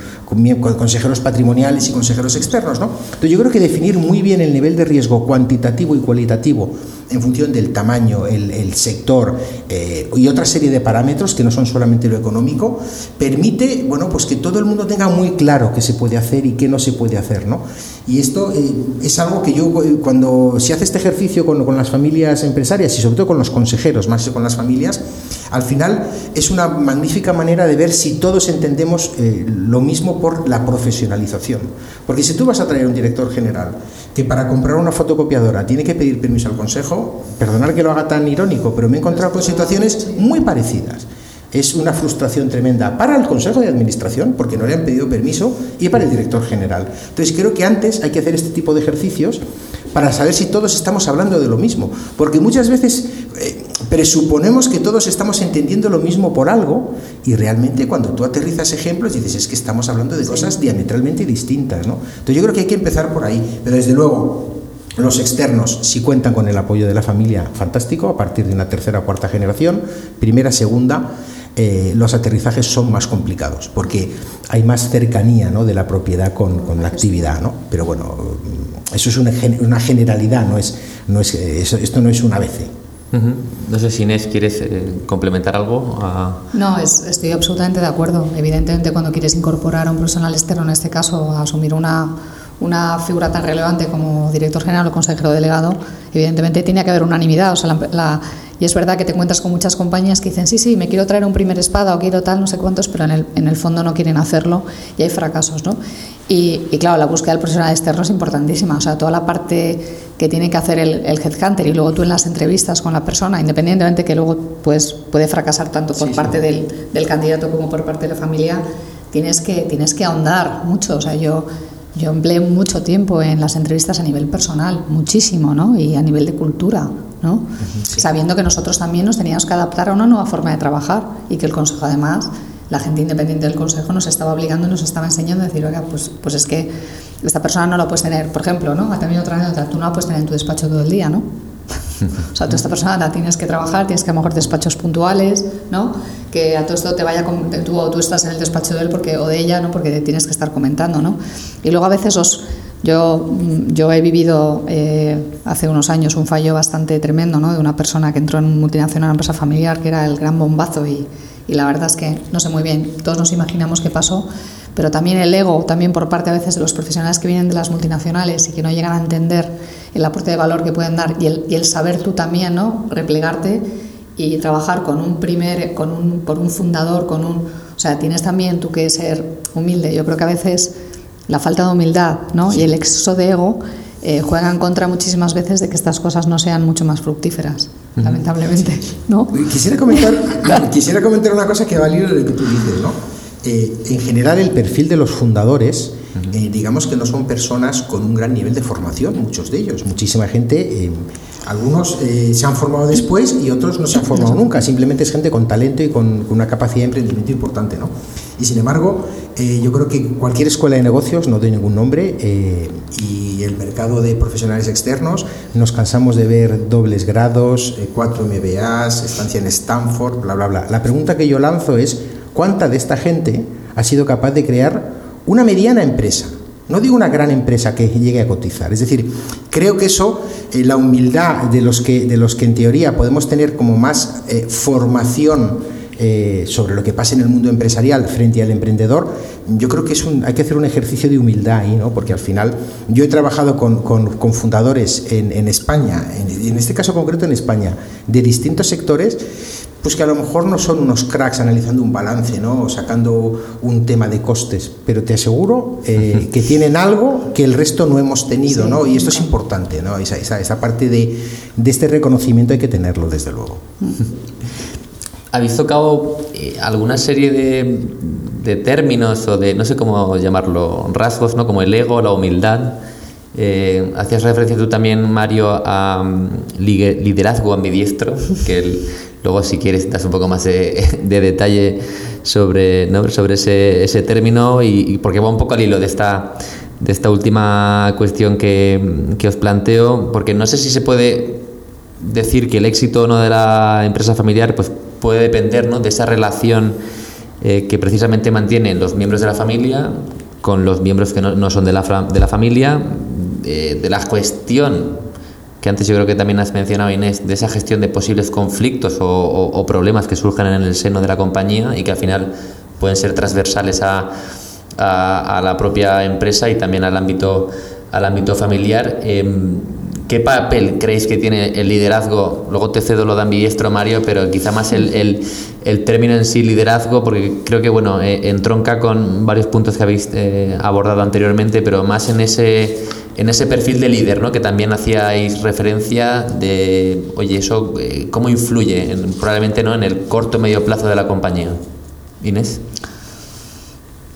consejeros patrimoniales y consejeros externos. ¿no? Entonces yo creo que definir muy bien el nivel de riesgo cuantitativo y cualitativo en función del tamaño, el, sector eh, y otra serie de parámetros que no son solamente lo económico, permite bueno, pues que todo el mundo tenga muy claro qué se puede hacer y qué no se puede hacer. ¿no? Y esto eh, es algo que yo, cuando se hace este ejercicio con, con las familias empresarias y sobre todo con los consejeros, más que con las familias, al final es una magnífica manera de ver si todos entendemos eh, lo mismo por la profesionalización. Porque si tú vas a traer un director general que para comprar una fotocopiadora tiene que pedir permiso al consejo, perdonar que lo haga tan irónico, pero me he encontrado con situaciones muy parecidas es una frustración tremenda para el Consejo de Administración, porque no le han pedido permiso, y para el director general. Entonces creo que antes hay que hacer este tipo de ejercicios para saber si todos estamos hablando de lo mismo, porque muchas veces eh, presuponemos que todos estamos entendiendo lo mismo por algo y realmente cuando tú aterrizas ejemplos dices es que estamos hablando de cosas diametralmente distintas. ¿no? Entonces yo creo que hay que empezar por ahí, pero desde luego los externos, si cuentan con el apoyo de la familia, fantástico, a partir de una tercera o cuarta generación, primera, segunda, eh, los aterrizajes son más complicados, porque hay más cercanía ¿no? de la propiedad con, con la actividad, ¿no? Pero bueno, eso es una, una generalidad, no es, no es, esto no es No sé si Inés, ¿quieres eh, complementar algo? No, estoy absolutamente de acuerdo. Evidentemente, cuando quieres incorporar a un profesional externo, en este caso, asumir una, una figura tan relevante como director general o consejero delegado, evidentemente tiene que haber unanimidad. O sea, la, y es verdad que te encuentras con muchas compañías que dicen, sí, sí, me quiero traer un primer espada o quiero tal, no sé cuántos, pero en el, en el fondo no quieren hacerlo y hay fracasos. ¿no? Y, claro, la búsqueda del profesional externo es importantísima. O sea, toda la parte que tiene que hacer el, el headhunter y luego tú en las entrevistas con la persona, independientemente que luego pues, puede fracasar tanto por parte Del, del, candidato como por parte de la familia, tienes que, tienes que ahondar mucho. O sea, yo, yo empleé mucho tiempo en las entrevistas a nivel personal, muchísimo, ¿no? Y a nivel de cultura, ¿no? Sabiendo que nosotros también nos teníamos que adaptar a una nueva forma de trabajar y que el consejo además la gente independiente del consejo nos estaba obligando, nos estaba enseñando a decir, oiga, pues, pues es que esta persona no la puedes tener, por ejemplo, ¿no? También otra anécdota, tú no la puedes tener en tu despacho todo el día, ¿no? o sea, tú esta persona la tienes que trabajar, tienes que a lo mejor despachos puntuales, ¿no? Que a todo esto te vaya, tú, tú estás en el despacho de él porque, o de ella, ¿no? Porque tienes que estar comentando, ¿no? Y luego a veces los Yo, yo he vivido eh, hace unos años un fallo bastante tremendo ¿no? de una persona que entró en una multinacional, una empresa familiar, que era el gran bombazo y, y la verdad es que no sé muy bien, todos nos imaginamos qué pasó, pero también el ego, también por parte a veces de los profesionales que vienen de las multinacionales y que no llegan a entender el aporte de valor que pueden dar y el, y el saber tú también, ¿no? Replegarte y trabajar con un primer, con un, por un fundador, con un, o sea, tienes también tú que ser humilde. Yo creo que a veces la falta de humildad ¿no? y el exceso de ego eh, juegan en contra muchísimas veces de que estas cosas no sean mucho más fructíferas, lamentablemente. ¿no? Quisiera, comentar, quisiera comentar una cosa que va al hilo de lo que tú dices. ¿no? Eh, en general, el perfil de los fundadores, eh, digamos que no son personas con un gran nivel de formación, muchos de ellos. Muchísima gente, eh, algunos eh, se han formado después y otros no se han formado nunca. Simplemente es gente con talento y con, con una capacidad de emprendimiento importante. ¿no? Y sin embargo, eh, yo creo que cualquier escuela de negocios, no doy ningún nombre, eh, y el mercado de profesionales externos, nos cansamos de ver dobles grados, cuatro MBAs, estancia en Stanford, bla, bla, bla. La pregunta que yo lanzo es, ¿cuánta de esta gente ha sido capaz de crear una mediana empresa? No digo una gran empresa que llegue a cotizar. Es decir, creo que eso, eh, la humildad de los, que, de los que en teoría podemos tener como más eh, formación eh, sobre lo que pasa en el mundo empresarial frente al emprendedor, yo creo que es hay que hacer un ejercicio de humildad ahí, ¿no? porque al final yo he trabajado con, con, fundadores en, España, en este caso concreto en España, de distintos sectores, pues que a lo mejor no son unos cracks analizando un balance, ¿no? O sacando un tema de costes, pero te aseguro eh, que tienen algo que el resto no hemos tenido, Sí. ¿no? Y esto es importante, ¿no? Esa, esa, esa parte de, de este reconocimiento hay que tenerlo, desde luego. Habéis tocado eh, alguna serie de, de términos o de, no sé cómo llamarlo, rasgos, ¿no? Como el ego, la humildad. Eh, hacías referencia tú también, Mario, a um, ligue- liderazgo ambidiestro, que el- luego si quieres das un poco más de, de detalle sobre, ¿no? sobre ese, ese término y, y porque va un poco al hilo de esta, de esta última cuestión que, que os planteo, porque no sé si se puede decir que el éxito o no de la empresa familiar pues puede depender ¿no? de esa relación eh, que precisamente mantienen los miembros de la familia con los miembros que no, no son de la, de la familia, eh, de la cuestión que antes yo creo que también has mencionado Inés, de esa gestión de posibles conflictos o, problemas que surjan en el seno de la compañía y que al final pueden ser transversales a, la propia empresa y también al ámbito, al ámbito familiar. Em, ¿Qué papel creéis que tiene el liderazgo? Luego te cedo lo de ambidiestro, Mario, pero quizá más el, el, el término en sí, liderazgo, porque creo que bueno, eh, entronca con varios puntos que habéis eh, abordado anteriormente, pero más en ese, en ese perfil de líder, ¿no? que también hacíais referencia de, oye, eso, eh, ¿cómo influye en- probablemente ¿no? en el corto medio plazo de la compañía? Inés.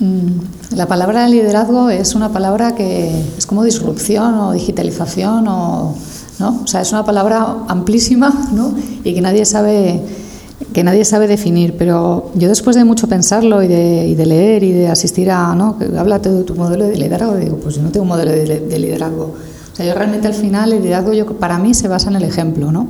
Mm, La palabra liderazgo es una palabra que es como disrupción o digitalización o ¿no? O sea, es una palabra amplísima, ¿no? Y que nadie sabe que nadie sabe definir, pero yo después de mucho pensarlo y de, y de leer y de asistir a, ¿no? Háblate de tu modelo de liderazgo, digo, pues yo no tengo un modelo de, de liderazgo. O sea, yo realmente al final el liderazgo yo, para mí se basa en el ejemplo, ¿no?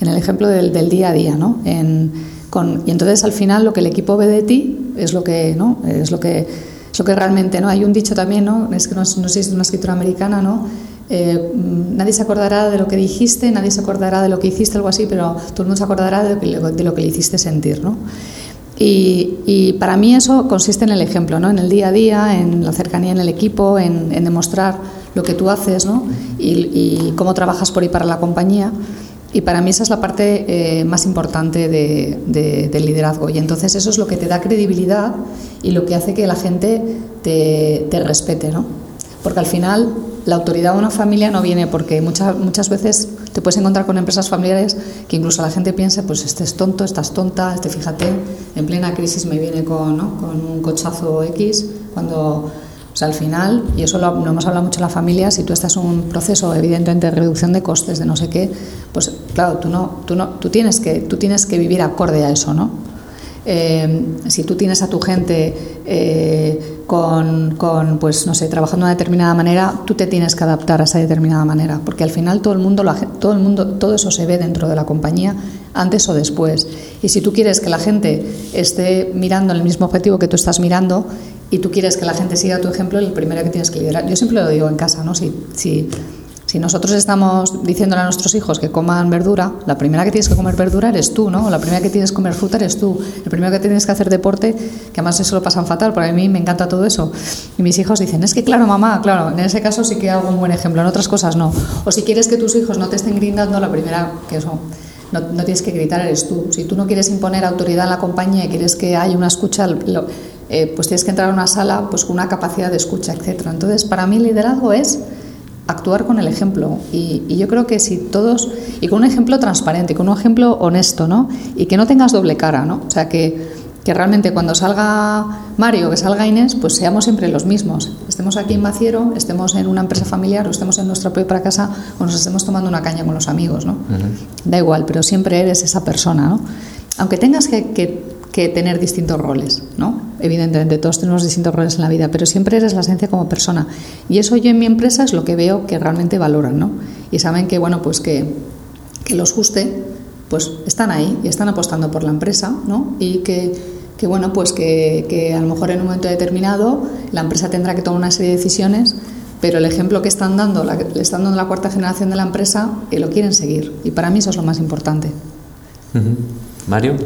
En el ejemplo del, del día a día, ¿no? En, con, y entonces al final lo que el equipo ve de ti es lo que, ¿no? Es lo que, es lo que realmente, ¿no? Hay un dicho también, ¿no? Es que no, no sé si es una escritora americana, ¿no? Eh, nadie se acordará de lo que dijiste, nadie se acordará de lo que hiciste, algo así, pero todo el mundo se acordará de lo que, le hiciste sentir, ¿no? Y, para mí eso consiste en el ejemplo, ¿no? en el día a día, en la cercanía en el equipo, en, demostrar lo que tú haces ¿no? y, cómo trabajas por y para la compañía. Y para mí esa es la parte eh, más importante de, del liderazgo. Y entonces eso es lo que te da credibilidad y lo que hace que la gente te, te respete. ¿no? Porque al final la autoridad de una familia no viene porque muchas, muchas veces te puedes encontrar con empresas familiares que incluso la gente piensa, pues este es tonto, estás tonta, este fíjate, en plena crisis me viene con, con un cochazo X, cuando o al final, y eso lo, lo, hemos hablado mucho en la familia, si tú estás en un proceso evidentemente de reducción de costes, de no sé qué, pues claro, tú, no, tú, no, tú, tienes, que, tú tienes que vivir acorde a eso, ¿no? Eh, si tú tienes a tu gente eh, con, pues no sé, trabajando de una determinada manera, tú te tienes que adaptar a esa determinada manera, porque al final todo el mundo, todo el mundo, todo eso se ve dentro de la compañía antes o después. Y si tú quieres que la gente esté mirando el mismo objetivo que tú estás mirando, y tú quieres que la gente siga tu ejemplo, el primero que tienes que liderar. Yo siempre lo digo en casa, ¿no? Si, si, si nosotros estamos diciéndole a nuestros hijos que coman verdura, la primera que tienes que comer verdura eres tú, ¿no? La primera que tienes que comer fruta eres tú. El primero que tienes que hacer deporte, que además eso lo pasan fatal, porque a mí me encanta todo eso. Y mis hijos dicen, es que claro, mamá, claro, en ese caso sí que hago un buen ejemplo, en otras cosas no. O si quieres que tus hijos no te estén gritando, la primera que eso... No, tienes que gritar, eres tú. Si tú no quieres imponer autoridad en la compañía y quieres que haya una escucha, eh, pues tienes que entrar a una sala pues, con una capacidad de escucha, etc. Entonces, para mí liderazgo es actuar con el ejemplo. Y, y, yo creo que si todos, y con un ejemplo transparente, con un ejemplo honesto, ¿no? Y que no tengas doble cara, ¿no? O sea, que, que realmente cuando salga Mario, que salga Inés, pues seamos siempre los mismos. Estemos aquí en Maciero, estemos en una empresa familiar o estemos en nuestra propia casa o nos estemos tomando una caña con los amigos, ¿no? Uh -huh. Da igual, pero siempre eres esa persona, ¿no? Aunque tengas que, que que tener distintos roles, ¿no? Evidentemente, todos tenemos distintos roles en la vida, pero siempre eres la esencia como persona. Y eso yo en mi empresa es lo que veo que realmente valoran, ¿no? Y saben que, bueno, pues que, que los guste, pues están ahí y están apostando por la empresa, ¿no? Y que, que bueno, pues que, que a lo mejor en un momento determinado la empresa tendrá que tomar una serie de decisiones pero el ejemplo que están dando, la, le están dando la cuarta generación de la empresa, que lo quieren seguir. Y para mí eso es lo más importante. Mario.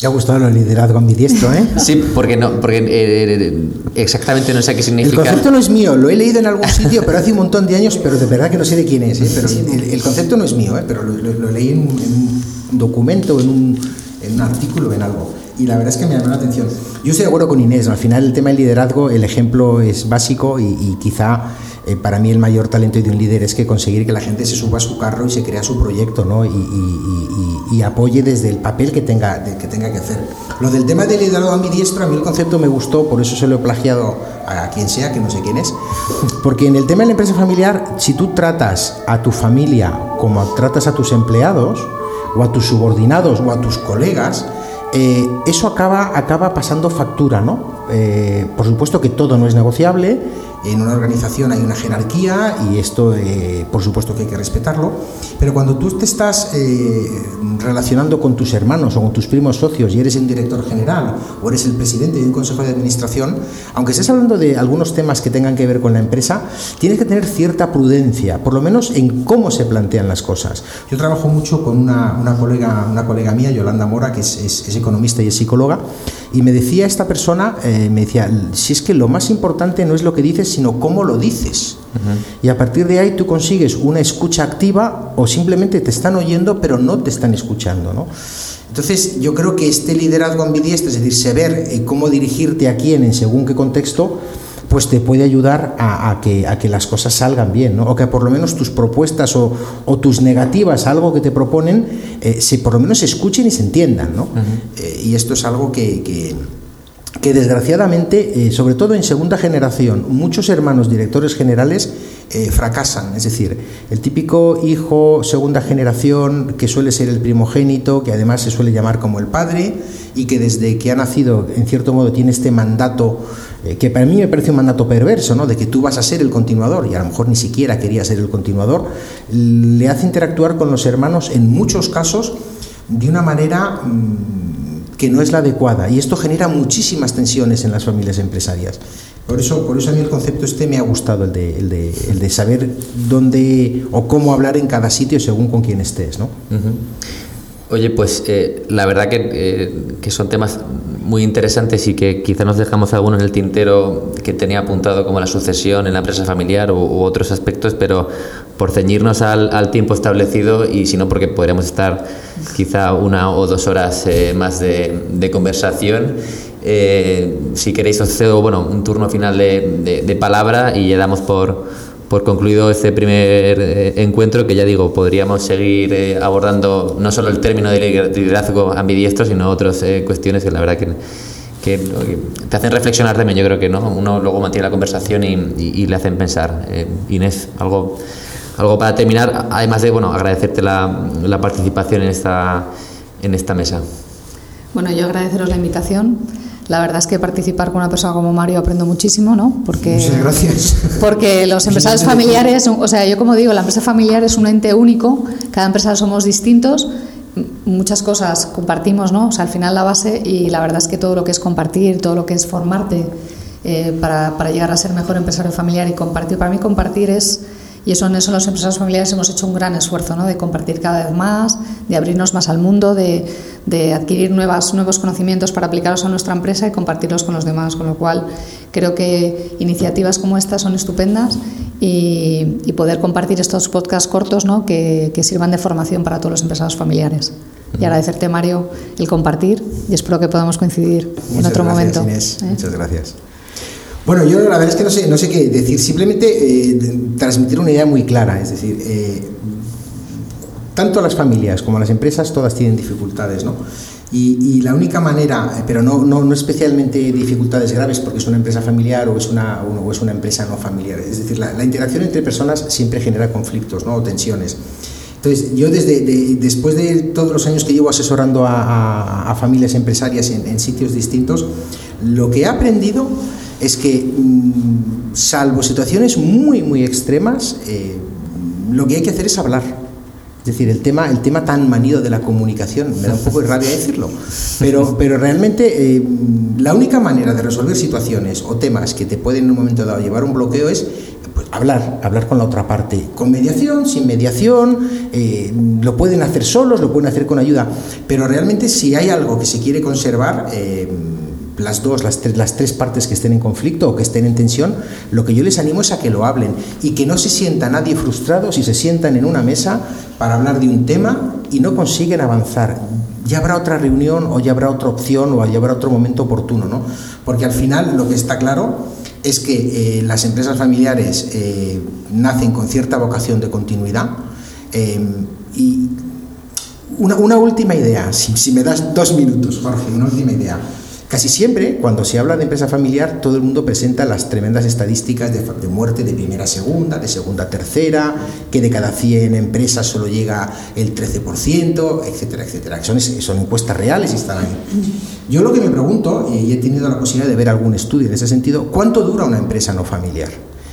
Te ha gustado el liderazgo ambidiestro, ¿eh? Sí, porque no, porque eh, exactamente no sé qué significa. El concepto no es mío, lo he leído en algún sitio, pero hace un montón de años, pero de verdad que no sé de quién es. ¿eh? Pero el, el, concepto no es mío, ¿eh? pero lo, lo, lo leí en, en, un documento, en un, en un artículo, en algo. Y la verdad es que me llamó la atención. Yo estoy de acuerdo con Inés, al final el tema del liderazgo, el ejemplo es básico y, y quizá eh, para mí el mayor talento de un líder es que conseguir que la gente se suba a su carro y se crea su proyecto ¿no? y, y, y, apoye desde el papel que tenga, de, que tenga que hacer. Lo del tema del liderazgo ambidiestro, a mí el concepto me gustó, por eso se lo he plagiado a quien sea, que no sé quién es, porque en el tema de la empresa familiar, si tú tratas a tu familia como tratas a tus empleados, o a tus subordinados, o a tus colegas, eh, eso acaba, acaba pasando factura, ¿no? Eh, por supuesto que todo no es negociable, en una organización hay una jerarquía y esto eh, por supuesto que hay que respetarlo, pero cuando tú te estás eh, relacionando con tus hermanos o con tus primos socios y eres un director general o eres el presidente de un consejo de administración, aunque estés hablando de algunos temas que tengan que ver con la empresa, tienes que tener cierta prudencia, por lo menos en cómo se plantean las cosas. Yo trabajo mucho con una, una colega, una colega mía, Yolanda Mora, que es, es, es economista y es psicóloga, y me decía esta persona, eh, me decía, si es que lo más importante no es lo que dices, sino cómo lo dices. Uh -huh. Y a partir de ahí tú consigues una escucha activa o simplemente te están oyendo pero no te están escuchando. ¿no? Entonces yo creo que este liderazgo ambidiestro, es decir, saber eh, cómo dirigirte a quién en según qué contexto, pues te puede ayudar a, a, que, a que las cosas salgan bien, ¿no? o que por lo menos tus propuestas o, o tus negativas algo que te proponen, eh, se, por lo menos se escuchen y se entiendan. ¿no? Uh -huh. eh, y esto es algo que, que, que desgraciadamente, eh, sobre todo en segunda generación, muchos hermanos directores generales eh, fracasan. Es decir, el típico hijo segunda generación que suele ser el primogénito, que además se suele llamar como el padre y que desde que ha nacido, en cierto modo, tiene este mandato eh, que para mí me parece un mandato perverso, ¿no? de que tú vas a ser el continuador y a lo mejor ni siquiera quería ser el continuador, le hace interactuar con los hermanos en muchos casos de una manera mmm, que no es la adecuada y esto genera muchísimas tensiones en las familias empresarias. Por eso, por eso a mí el concepto este me ha gustado, el de, el de, saber dónde o cómo hablar en cada sitio según con quién estés. ¿no? Oye, pues eh, la verdad que, eh, que, son temas muy interesantes y que quizá nos dejamos alguno en el tintero que tenía apuntado como la sucesión en la empresa familiar u, u otros aspectos, pero por ceñirnos al, tiempo establecido y si no porque podríamos estar quizá una o dos horas eh, más de, de conversación. Eh, si queréis os cedo bueno, un turno final de, de, de palabra y ya damos por, por concluido este primer eh, encuentro que ya digo, podríamos seguir eh, abordando no solo el término de liderazgo ambidiestro, sino otras eh, cuestiones que la verdad que, que, te hacen reflexionar también, yo creo que no uno luego mantiene la conversación y, y, y le hacen pensar. Inés, algo, algo para terminar, además de bueno, agradecerte la, la participación en esta, en esta mesa. Bueno, yo agradeceros la invitación. La verdad es que participar con una persona como Mario aprendo muchísimo, ¿no? Porque, Muchas gracias. Porque los empresarios familiares, o sea, yo como digo, la empresa familiar es un ente único, cada empresa somos distintos, muchas cosas compartimos, ¿no? O sea, al final la base y la verdad es que todo lo que es compartir, todo lo que es formarte eh, para, para llegar a ser mejor empresario familiar y compartir. Para mí compartir es y eso en eso los empresarios familiares hemos hecho un gran esfuerzo, ¿no? de compartir cada vez más, de abrirnos más al mundo, de, de, adquirir nuevas, nuevos conocimientos para aplicarlos a nuestra empresa y compartirlos con los demás. Con lo cual, creo que iniciativas como estas son estupendas y, y poder compartir estos podcasts cortos ¿no? que, que sirvan de formación para todos los empresarios familiares. Y agradecerte, Mario, el compartir y espero que podamos coincidir Muchas en otro gracias, momento. Inés. ¿eh? Muchas gracias. Bueno, yo la verdad es que no sé, no sé qué decir, simplemente eh, transmitir una idea muy clara, es decir, eh, tanto las familias como las empresas todas tienen dificultades, ¿no? Y, y la única manera, eh, pero no, no, no, especialmente dificultades graves porque es una empresa familiar o es una, o es una empresa no familiar, es decir, la, la interacción entre personas siempre genera conflictos ¿no? o tensiones. Entonces, yo desde de, después de todos los años que llevo asesorando a, a, a familias empresarias en, en, sitios distintos, lo que he aprendido es que, mmm, salvo situaciones muy, muy extremas, eh, lo que hay que hacer es hablar. Es decir, el tema, el tema tan manido de la comunicación, me da un poco de rabia decirlo, pero, pero realmente eh, la única manera de resolver situaciones o temas que te pueden en un momento dado llevar un bloqueo es pues, hablar, hablar con la otra parte, con mediación, sin mediación, eh, lo pueden hacer solos, lo pueden hacer con ayuda, pero realmente si hay algo que se quiere conservar, las dos, las tres, partes que estén en conflicto o que estén en tensión, lo que yo les animo es a que lo hablen y que no se sienta nadie frustrado si se sientan en una mesa para hablar de un tema y no consiguen avanzar. Ya habrá otra reunión o ya habrá otra opción o ya habrá otro momento oportuno, ¿no? Porque al final lo que está claro es que eh, las empresas familiares eh, nacen con cierta vocación de continuidad eh, y una, una, última idea, si, si me das dos minutos, Jorge, una última idea. Casi siempre, cuando se habla de empresa familiar, todo el mundo presenta las tremendas estadísticas de, de, muerte de primera a segunda, de segunda a tercera, que de cada 100 empresas solo llega el 13%, etcétera, etcétera. Son, son encuestas reales y están ahí. Yo lo que me pregunto, y he tenido la posibilidad de ver algún estudio en ese sentido, ¿cuánto dura una empresa no familiar?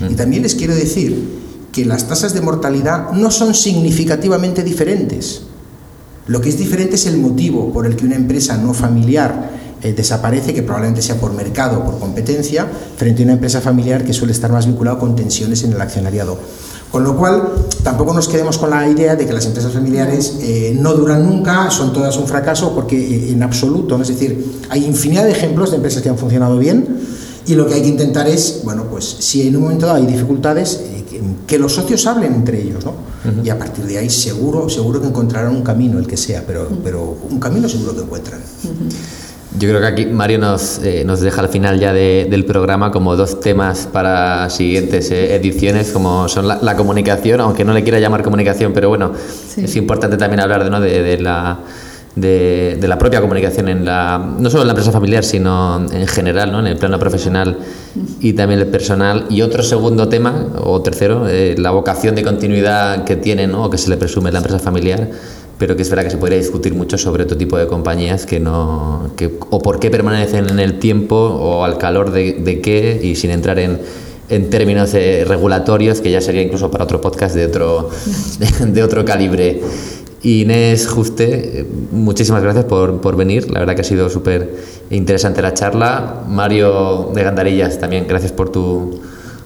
Y también les quiero decir que las tasas de mortalidad no son significativamente diferentes. Lo que es diferente es el motivo por el que una empresa no familiar eh, desaparece, que probablemente sea por mercado o por competencia, frente a una empresa familiar que suele estar más vinculada con tensiones en el accionariado. Con lo cual, tampoco nos quedemos con la idea de que las empresas familiares eh, no duran nunca, son todas un fracaso, porque eh, en absoluto, ¿no? es decir, hay infinidad de ejemplos de empresas que han funcionado bien y lo que hay que intentar es, bueno, pues si en un momento dado hay dificultades, eh, que, que, los socios hablen entre ellos, ¿no? Uh -huh. Y a partir de ahí seguro, seguro que encontrarán un camino, el que sea, pero, pero un camino seguro que encuentran. Uh -huh. Yo creo que aquí Mario nos, eh, nos deja al final ya de, del programa como dos temas para siguientes eh, ediciones, como son la, la, comunicación, aunque no le quiera llamar comunicación, pero bueno, sí. es importante también hablar de, ¿no? de, de la... De, la propia comunicación en la no solo en la empresa familiar sino en general ¿no? en el plano profesional y también el personal y otro segundo tema o tercero eh, la vocación de continuidad que tiene ¿no? o que se le presume en la empresa familiar pero que es verdad que se podría discutir mucho sobre otro tipo de compañías que no que, o por qué permanecen en el tiempo o al calor de, de qué y sin entrar en, en términos eh, regulatorios que ya sería incluso para otro podcast de otro de otro calibre Inés Juste, muchísimas gracias por, por, venir. La verdad que ha sido súper interesante la charla. Mario de Gandarillas, también gracias por tu,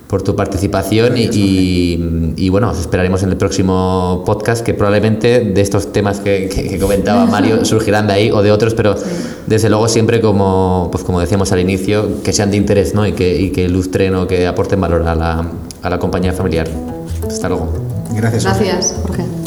por tu participación y, y, y, bueno, os esperaremos en el próximo podcast que probablemente de estos temas que, que, que, comentaba Mario surgirán de ahí o de otros, pero sí. desde luego siempre como, pues como decíamos al inicio, que sean de interés ¿no? y, que, y que ilustren o que aporten valor a la, a la compañía familiar. Hasta luego. Gracias. Gracias, Jorge.